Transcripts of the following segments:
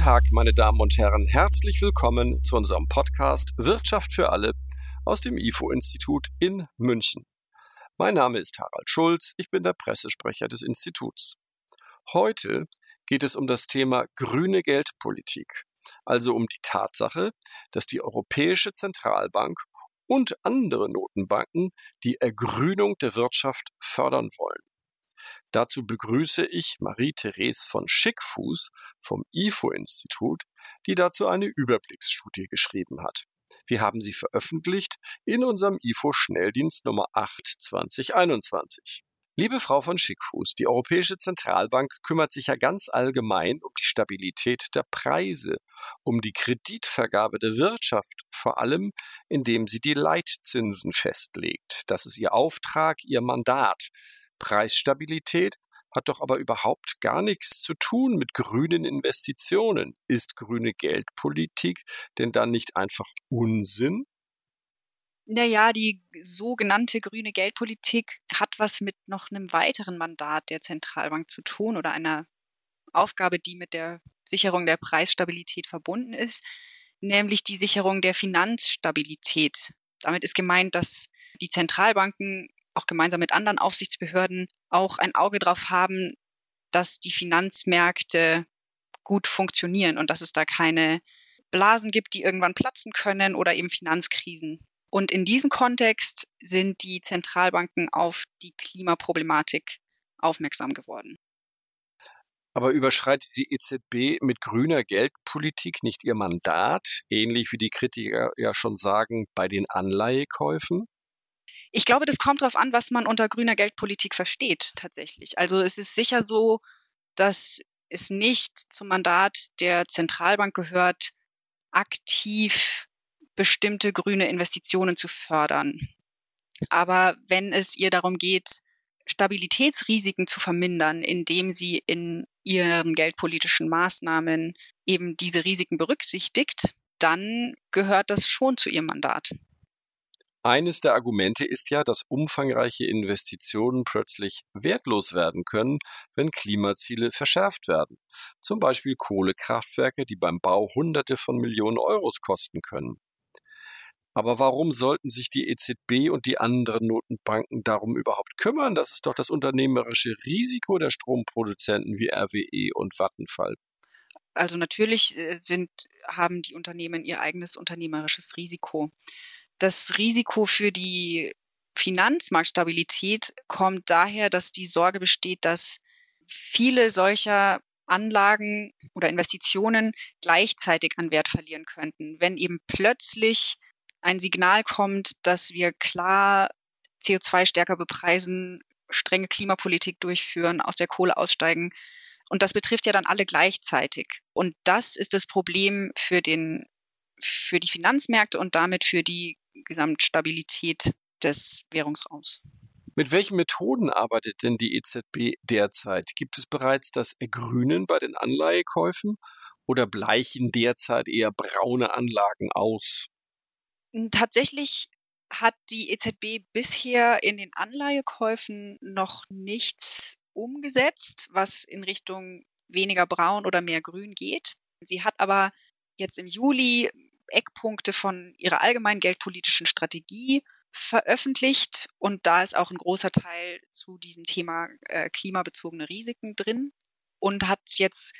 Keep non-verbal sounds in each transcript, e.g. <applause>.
Tag, meine Damen und Herren. Herzlich willkommen zu unserem Podcast Wirtschaft für alle aus dem IFO-Institut in München. Mein Name ist Harald Schulz, ich bin der Pressesprecher des Instituts. Heute geht es um das Thema grüne Geldpolitik, also um die Tatsache, dass die Europäische Zentralbank und andere Notenbanken die Ergrünung der Wirtschaft fördern wollen. Dazu begrüße ich Marie-Therese von Schickfuß vom IFO-Institut, die dazu eine Überblicksstudie geschrieben hat. Wir haben sie veröffentlicht in unserem IFO-Schnelldienst Nummer 8 2021. Liebe Frau von Schickfuß, die Europäische Zentralbank kümmert sich ja ganz allgemein um die Stabilität der Preise, um die Kreditvergabe der Wirtschaft, vor allem indem sie die Leitzinsen festlegt. Das ist ihr Auftrag, ihr Mandat. Preisstabilität hat doch aber überhaupt gar nichts zu tun mit grünen Investitionen. Ist grüne Geldpolitik denn dann nicht einfach Unsinn? Naja, die sogenannte grüne Geldpolitik hat was mit noch einem weiteren Mandat der Zentralbank zu tun oder einer Aufgabe, die mit der Sicherung der Preisstabilität verbunden ist, nämlich die Sicherung der Finanzstabilität. Damit ist gemeint, dass die Zentralbanken auch gemeinsam mit anderen Aufsichtsbehörden auch ein Auge darauf haben, dass die Finanzmärkte gut funktionieren und dass es da keine Blasen gibt, die irgendwann platzen können oder eben Finanzkrisen. Und in diesem Kontext sind die Zentralbanken auf die Klimaproblematik aufmerksam geworden. Aber überschreitet die EZB mit grüner Geldpolitik nicht ihr Mandat, ähnlich wie die Kritiker ja schon sagen, bei den Anleihekäufen? Ich glaube, das kommt darauf an, was man unter grüner Geldpolitik versteht tatsächlich. Also es ist sicher so, dass es nicht zum Mandat der Zentralbank gehört, aktiv bestimmte grüne Investitionen zu fördern. Aber wenn es ihr darum geht, Stabilitätsrisiken zu vermindern, indem sie in ihren geldpolitischen Maßnahmen eben diese Risiken berücksichtigt, dann gehört das schon zu ihrem Mandat. Eines der Argumente ist ja, dass umfangreiche Investitionen plötzlich wertlos werden können, wenn Klimaziele verschärft werden. Zum Beispiel Kohlekraftwerke, die beim Bau Hunderte von Millionen Euros kosten können. Aber warum sollten sich die EZB und die anderen Notenbanken darum überhaupt kümmern? Das ist doch das unternehmerische Risiko der Stromproduzenten wie RWE und Vattenfall. Also natürlich äh, sind, haben die Unternehmen ihr eigenes unternehmerisches Risiko das Risiko für die Finanzmarktstabilität kommt daher, dass die Sorge besteht, dass viele solcher Anlagen oder Investitionen gleichzeitig an Wert verlieren könnten, wenn eben plötzlich ein Signal kommt, dass wir klar CO2 stärker bepreisen, strenge Klimapolitik durchführen, aus der Kohle aussteigen. Und das betrifft ja dann alle gleichzeitig. Und das ist das Problem für den, für die Finanzmärkte und damit für die Gesamtstabilität des Währungsraums. Mit welchen Methoden arbeitet denn die EZB derzeit? Gibt es bereits das Ergrünen bei den Anleihekäufen oder bleichen derzeit eher braune Anlagen aus? Hm, tatsächlich hat die EZB bisher in den Anleihekäufen noch nichts umgesetzt, was in Richtung weniger braun oder mehr grün geht. Sie hat aber jetzt im Juli Eckpunkte von ihrer allgemeinen geldpolitischen Strategie veröffentlicht und da ist auch ein großer Teil zu diesem Thema äh, klimabezogene Risiken drin und hat jetzt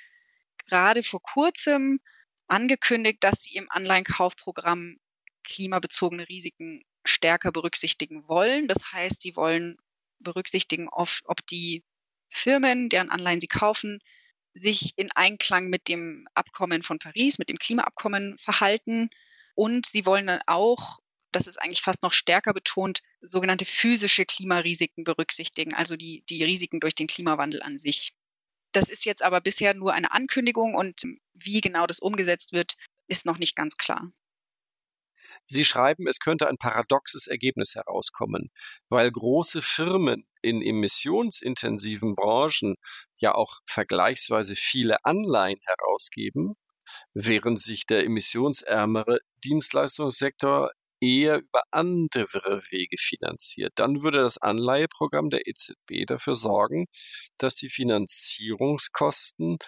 gerade vor kurzem angekündigt, dass sie im Anleihenkaufprogramm klimabezogene Risiken stärker berücksichtigen wollen. Das heißt, sie wollen berücksichtigen, ob, ob die Firmen, deren Anleihen sie kaufen, sich in Einklang mit dem Abkommen von Paris, mit dem Klimaabkommen verhalten. Und sie wollen dann auch, das ist eigentlich fast noch stärker betont, sogenannte physische Klimarisiken berücksichtigen, also die, die Risiken durch den Klimawandel an sich. Das ist jetzt aber bisher nur eine Ankündigung und wie genau das umgesetzt wird, ist noch nicht ganz klar. Sie schreiben, es könnte ein paradoxes Ergebnis herauskommen, weil große Firmen in emissionsintensiven Branchen ja auch vergleichsweise viele Anleihen herausgeben, während sich der emissionsärmere Dienstleistungssektor eher über andere Wege finanziert. Dann würde das Anleiheprogramm der EZB dafür sorgen, dass die Finanzierungskosten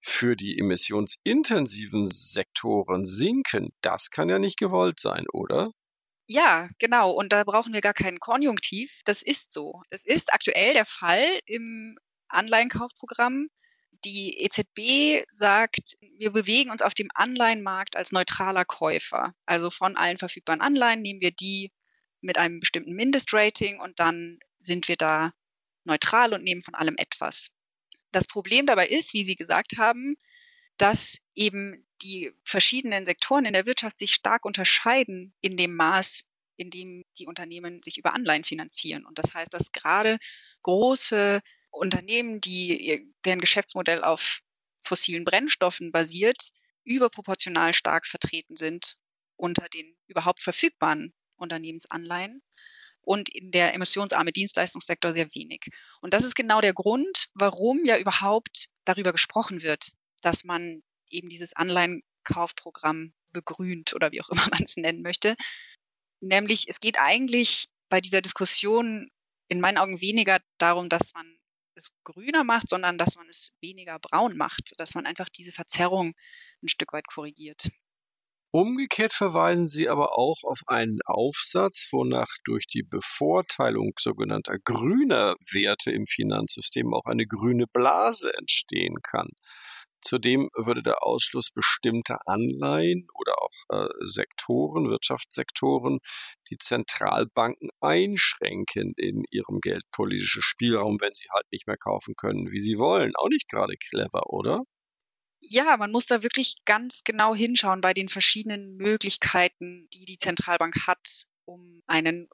für die emissionsintensiven Sektoren sinken, das kann ja nicht gewollt sein, oder? Ja, genau. Und da brauchen wir gar keinen Konjunktiv. Das ist so. Das ist aktuell der Fall im Anleihenkaufprogramm. Die EZB sagt, wir bewegen uns auf dem Anleihenmarkt als neutraler Käufer. Also von allen verfügbaren Anleihen nehmen wir die mit einem bestimmten Mindestrating und dann sind wir da neutral und nehmen von allem etwas. Das Problem dabei ist, wie Sie gesagt haben, dass eben die verschiedenen Sektoren in der Wirtschaft sich stark unterscheiden in dem Maß, in dem die Unternehmen sich über Anleihen finanzieren. Und das heißt, dass gerade große Unternehmen, die deren Geschäftsmodell auf fossilen Brennstoffen basiert, überproportional stark vertreten sind unter den überhaupt verfügbaren Unternehmensanleihen und in der emissionsarme Dienstleistungssektor sehr wenig. Und das ist genau der Grund, warum ja überhaupt darüber gesprochen wird, dass man eben dieses Anleihenkaufprogramm begrünt oder wie auch immer <laughs> man es nennen möchte. Nämlich, es geht eigentlich bei dieser Diskussion in meinen Augen weniger darum, dass man es grüner macht, sondern dass man es weniger braun macht, dass man einfach diese Verzerrung ein Stück weit korrigiert. Umgekehrt verweisen sie aber auch auf einen Aufsatz, wonach durch die Bevorteilung sogenannter grüner Werte im Finanzsystem auch eine grüne Blase entstehen kann. Zudem würde der Ausschluss bestimmter Anleihen oder auch äh, Sektoren, Wirtschaftssektoren, die Zentralbanken einschränken in ihrem geldpolitischen Spielraum, wenn sie halt nicht mehr kaufen können, wie sie wollen. Auch nicht gerade clever, oder? Ja, man muss da wirklich ganz genau hinschauen bei den verschiedenen Möglichkeiten, die die Zentralbank hat, um einen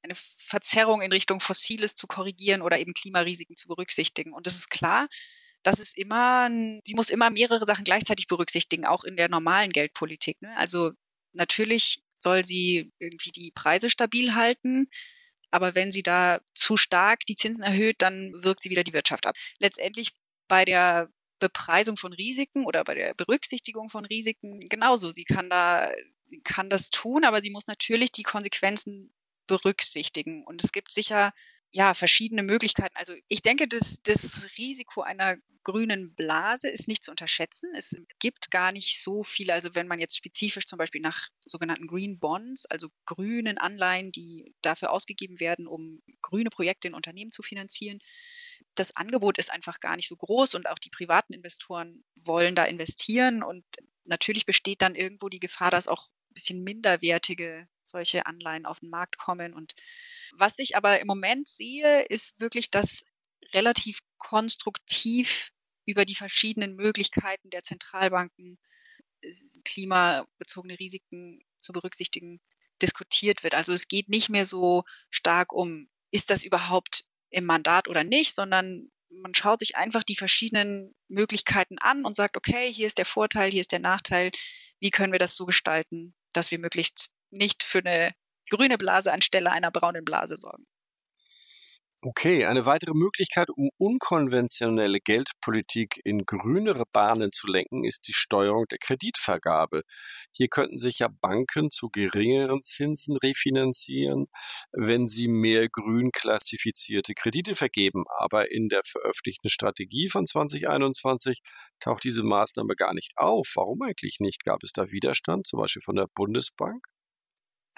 eine Verzerrung in Richtung Fossiles zu korrigieren oder eben Klimarisiken zu berücksichtigen. Und es ist klar, das ist immer, sie muss immer mehrere Sachen gleichzeitig berücksichtigen, auch in der normalen Geldpolitik. Ne? Also natürlich soll sie irgendwie die Preise stabil halten, aber wenn sie da zu stark die Zinsen erhöht, dann wirkt sie wieder die Wirtschaft ab. Letztendlich bei der Bepreisung von Risiken oder bei der Berücksichtigung von Risiken genauso. Sie kann da, kann das tun, aber sie muss natürlich die Konsequenzen berücksichtigen. Und es gibt sicher ja, verschiedene Möglichkeiten. Also ich denke, das, das Risiko einer grünen Blase ist nicht zu unterschätzen. Es gibt gar nicht so viele, also wenn man jetzt spezifisch zum Beispiel nach sogenannten Green Bonds, also grünen Anleihen, die dafür ausgegeben werden, um grüne Projekte in Unternehmen zu finanzieren, das Angebot ist einfach gar nicht so groß und auch die privaten Investoren wollen da investieren und natürlich besteht dann irgendwo die Gefahr, dass auch ein bisschen minderwertige solche Anleihen auf den Markt kommen und was ich aber im Moment sehe, ist wirklich, dass relativ konstruktiv über die verschiedenen Möglichkeiten der Zentralbanken äh, klimabezogene Risiken zu berücksichtigen diskutiert wird. Also es geht nicht mehr so stark um, ist das überhaupt im Mandat oder nicht, sondern man schaut sich einfach die verschiedenen Möglichkeiten an und sagt, okay, hier ist der Vorteil, hier ist der Nachteil, wie können wir das so gestalten, dass wir möglichst nicht für eine grüne Blase anstelle einer braunen Blase sorgen. Okay, eine weitere Möglichkeit, um unkonventionelle Geldpolitik in grünere Bahnen zu lenken, ist die Steuerung der Kreditvergabe. Hier könnten sich ja Banken zu geringeren Zinsen refinanzieren, wenn sie mehr grün klassifizierte Kredite vergeben. Aber in der veröffentlichten Strategie von 2021 taucht diese Maßnahme gar nicht auf. Warum eigentlich nicht? Gab es da Widerstand, zum Beispiel von der Bundesbank?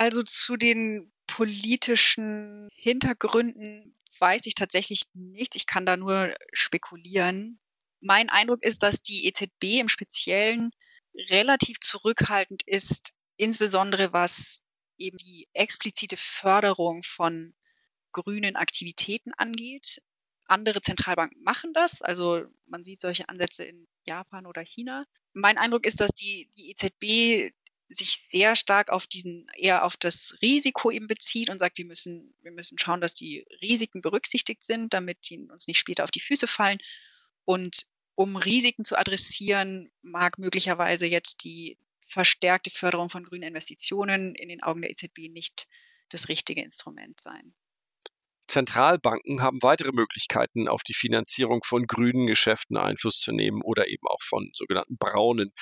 Also zu den politischen Hintergründen weiß ich tatsächlich nichts. Ich kann da nur spekulieren. Mein Eindruck ist, dass die EZB im Speziellen relativ zurückhaltend ist, insbesondere was eben die explizite Förderung von grünen Aktivitäten angeht. Andere Zentralbanken machen das, also man sieht solche Ansätze in Japan oder China. Mein Eindruck ist, dass die, die EZB sich sehr stark auf diesen, eher auf das Risiko eben bezieht und sagt, wir müssen, wir müssen schauen, dass die Risiken berücksichtigt sind, damit die uns nicht später auf die Füße fallen. Und um Risiken zu adressieren, mag möglicherweise jetzt die verstärkte Förderung von grünen Investitionen in den Augen der EZB nicht das richtige Instrument sein. Zentralbanken haben weitere Möglichkeiten, auf die Finanzierung von grünen Geschäften Einfluss zu nehmen oder eben auch von sogenannten braunen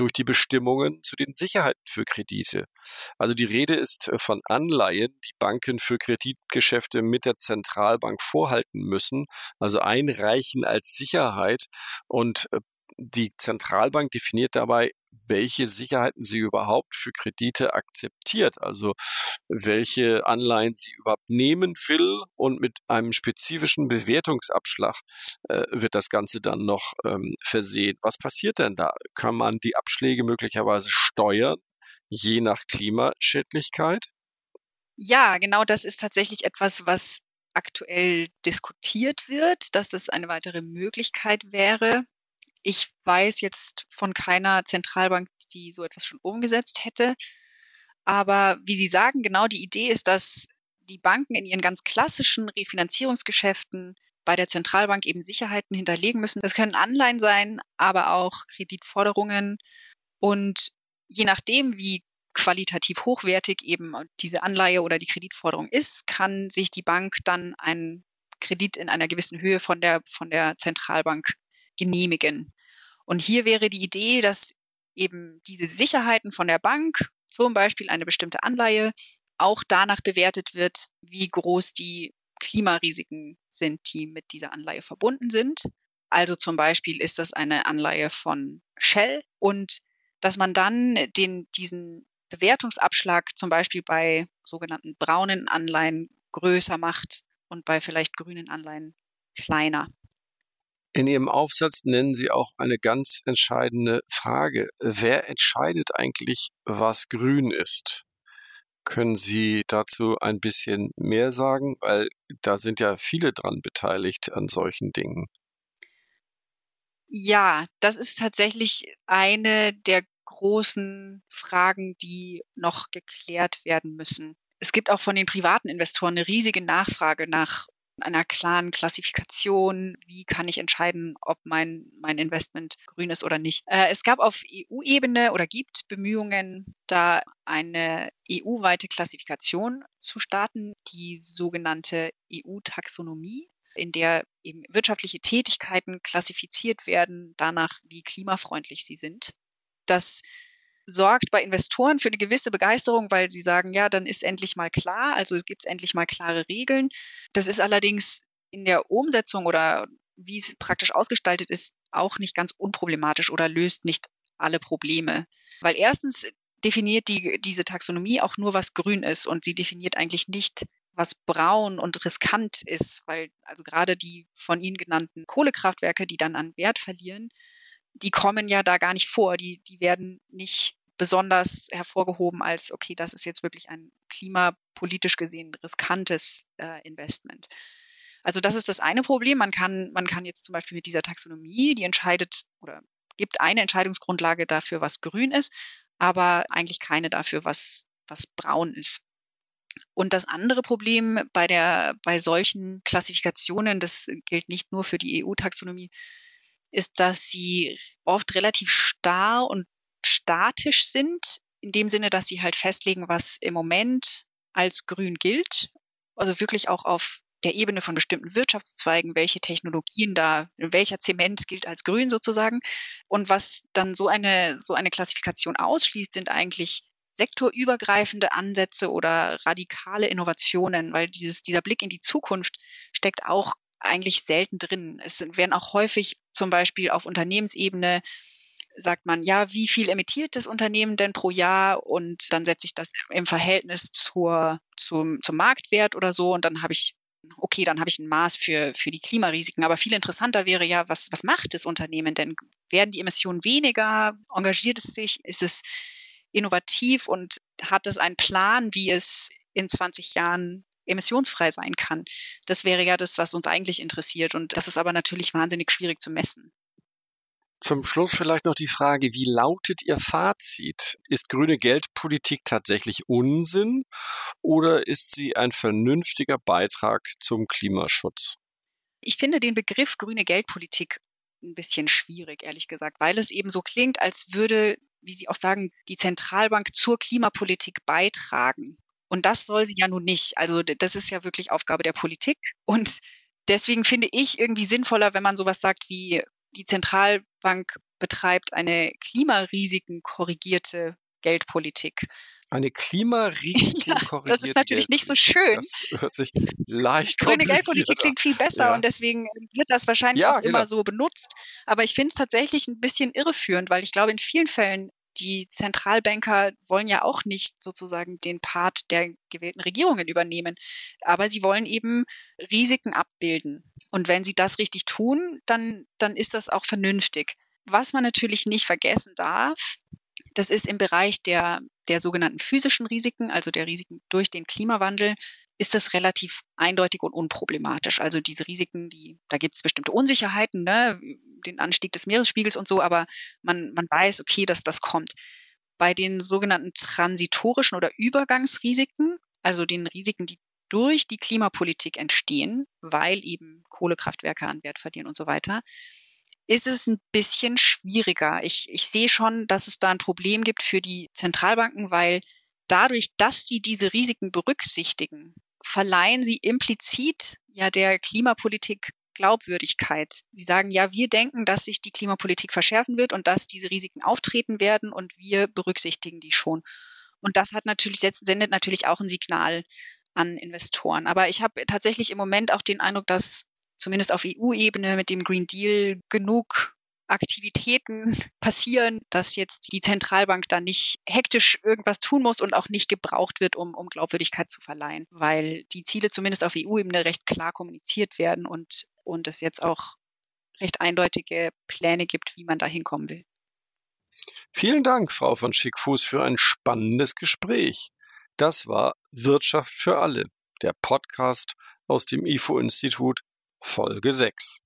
durch die Bestimmungen zu den Sicherheiten für Kredite. Also die Rede ist äh, von Anleihen, die Banken für Kreditgeschäfte mit der Zentralbank vorhalten müssen, also einreichen als Sicherheit und äh, die Zentralbank definiert dabei, welche Sicherheiten sie überhaupt für Kredite akzeptiert, also welche Anleihen sie überhaupt nehmen will und mit einem spezifischen Bewertungsabschlag äh, wird das Ganze dann noch ähm, versehen. Was passiert denn da? Kann man die Abschläge möglicherweise steuern, je nach Klimaschädlichkeit? Ja, genau das ist tatsächlich etwas, was aktuell diskutiert wird, dass das eine weitere Möglichkeit wäre. Ich weiß jetzt von keiner Zentralbank, die so etwas schon umgesetzt hätte. Aber wie Sie sagen, genau die Idee ist, dass die Banken in ihren ganz klassischen Refinanzierungsgeschäften bei der Zentralbank eben Sicherheiten hinterlegen müssen. Das können Anleihen sein, aber auch Kreditforderungen. Und je nachdem, wie qualitativ hochwertig eben diese Anleihe oder die Kreditforderung ist, kann sich die Bank dann einen Kredit in einer gewissen Höhe von der, von der Zentralbank genehmigen. Und hier wäre die Idee, dass eben diese Sicherheiten von der Bank, zum Beispiel eine bestimmte Anleihe, auch danach bewertet wird, wie groß die Klimarisiken sind, die mit dieser Anleihe verbunden sind. Also zum Beispiel ist das eine Anleihe von Shell und dass man dann den, diesen Bewertungsabschlag zum Beispiel bei sogenannten braunen Anleihen größer macht und bei vielleicht grünen Anleihen kleiner. In Ihrem Aufsatz nennen Sie auch eine ganz entscheidende Frage. Wer entscheidet eigentlich, was grün ist? Können Sie dazu ein bisschen mehr sagen? Weil da sind ja viele dran beteiligt an solchen Dingen. Ja, das ist tatsächlich eine der großen Fragen, die noch geklärt werden müssen. Es gibt auch von den privaten Investoren eine riesige Nachfrage nach einer klaren Klassifikation. Wie kann ich entscheiden, ob mein, mein Investment grün ist oder nicht? Äh, es gab auf EU-Ebene oder gibt Bemühungen, da eine EU-weite Klassifikation zu starten, die sogenannte EU-Taxonomie in der eben wirtschaftliche Tätigkeiten klassifiziert werden, danach, wie klimafreundlich sie sind. Das sorgt bei Investoren für eine gewisse Begeisterung, weil sie sagen, ja, dann ist endlich mal klar, also gibt es endlich mal klare Regeln. Das ist allerdings in der Umsetzung oder wie es praktisch ausgestaltet ist, auch nicht ganz unproblematisch oder löst nicht alle Probleme. Weil erstens definiert die, diese Taxonomie auch nur, was grün ist und sie definiert eigentlich nicht, was braun und riskant ist, weil also gerade die von Ihnen genannten Kohlekraftwerke, die dann an Wert verlieren, die kommen ja da gar nicht vor. Die, die werden nicht besonders hervorgehoben als, okay, das ist jetzt wirklich ein klimapolitisch gesehen riskantes äh, Investment. Also das ist das eine Problem. Man kann, man kann jetzt zum Beispiel mit dieser Taxonomie, die entscheidet oder gibt eine Entscheidungsgrundlage dafür, was grün ist, aber eigentlich keine dafür, was, was braun ist. Und das andere Problem bei der, bei solchen Klassifikationen, das gilt nicht nur für die EU-Taxonomie, ist, dass sie oft relativ starr und statisch sind, in dem Sinne, dass sie halt festlegen, was im Moment als grün gilt. Also wirklich auch auf der Ebene von bestimmten Wirtschaftszweigen, welche Technologien da, welcher Zement gilt als grün sozusagen. Und was dann so eine, so eine Klassifikation ausschließt, sind eigentlich sektorübergreifende Ansätze oder radikale Innovationen, weil dieses, dieser Blick in die Zukunft steckt auch eigentlich selten drin. Es werden auch häufig zum Beispiel auf Unternehmensebene sagt man, ja, wie viel emittiert das Unternehmen denn pro Jahr? Und dann setze ich das im Verhältnis zur, zum, zum Marktwert oder so. Und dann habe ich, okay, dann habe ich ein Maß für, für die Klimarisiken. Aber viel interessanter wäre ja, was, was macht das Unternehmen denn? Werden die Emissionen weniger? Engagiert es sich? Ist es innovativ und hat es einen Plan, wie es in 20 Jahren emissionsfrei sein kann. Das wäre ja das, was uns eigentlich interessiert. Und das ist aber natürlich wahnsinnig schwierig zu messen. Zum Schluss vielleicht noch die Frage, wie lautet Ihr Fazit? Ist grüne Geldpolitik tatsächlich Unsinn oder ist sie ein vernünftiger Beitrag zum Klimaschutz? Ich finde den Begriff grüne Geldpolitik ein bisschen schwierig, ehrlich gesagt, weil es eben so klingt, als würde, wie Sie auch sagen, die Zentralbank zur Klimapolitik beitragen. Und das soll sie ja nun nicht. Also das ist ja wirklich Aufgabe der Politik. Und deswegen finde ich irgendwie sinnvoller, wenn man sowas sagt wie die Zentralbank betreibt eine Klimarisiken korrigierte Geldpolitik. Eine Klimarisiken <laughs> ja, Das ist natürlich nicht so schön. Das hört sich leicht Grüne Geldpolitik klingt viel besser ja. und deswegen wird das wahrscheinlich ja, auch genau. immer so benutzt. Aber ich finde es tatsächlich ein bisschen irreführend, weil ich glaube, in vielen Fällen die Zentralbanker wollen ja auch nicht sozusagen den Part der gewählten Regierungen übernehmen, aber sie wollen eben Risiken abbilden. Und wenn sie das richtig tun, dann, dann ist das auch vernünftig. Was man natürlich nicht vergessen darf, das ist im Bereich der, der sogenannten physischen Risiken, also der Risiken durch den Klimawandel, ist das relativ eindeutig und unproblematisch. Also diese Risiken, die, da gibt es bestimmte Unsicherheiten, ne, den Anstieg des Meeresspiegels und so, aber man, man weiß, okay, dass das kommt. Bei den sogenannten transitorischen oder Übergangsrisiken, also den Risiken, die durch die Klimapolitik entstehen, weil eben Kohlekraftwerke an Wert verlieren und so weiter, ist es ein bisschen schwieriger. Ich, ich sehe schon, dass es da ein Problem gibt für die Zentralbanken, weil dadurch, dass sie diese Risiken berücksichtigen, verleihen sie implizit ja der Klimapolitik Glaubwürdigkeit. Sie sagen, ja, wir denken, dass sich die Klimapolitik verschärfen wird und dass diese Risiken auftreten werden und wir berücksichtigen die schon. Und das hat natürlich, sendet natürlich auch ein Signal an Investoren. Aber ich habe tatsächlich im Moment auch den Eindruck, dass zumindest auf EU-Ebene mit dem Green Deal genug Aktivitäten <laughs> passieren, dass jetzt die Zentralbank da nicht hektisch irgendwas tun muss und auch nicht gebraucht wird, um, um Glaubwürdigkeit zu verleihen, weil die Ziele zumindest auf EU-Ebene recht klar kommuniziert werden und, und es jetzt auch recht eindeutige Pläne gibt, wie man da hinkommen will. Vielen Dank, Frau von Schickfuß, für ein spannendes Gespräch. Das war Wirtschaft für alle, der Podcast aus dem IFO-Institut Folge 6.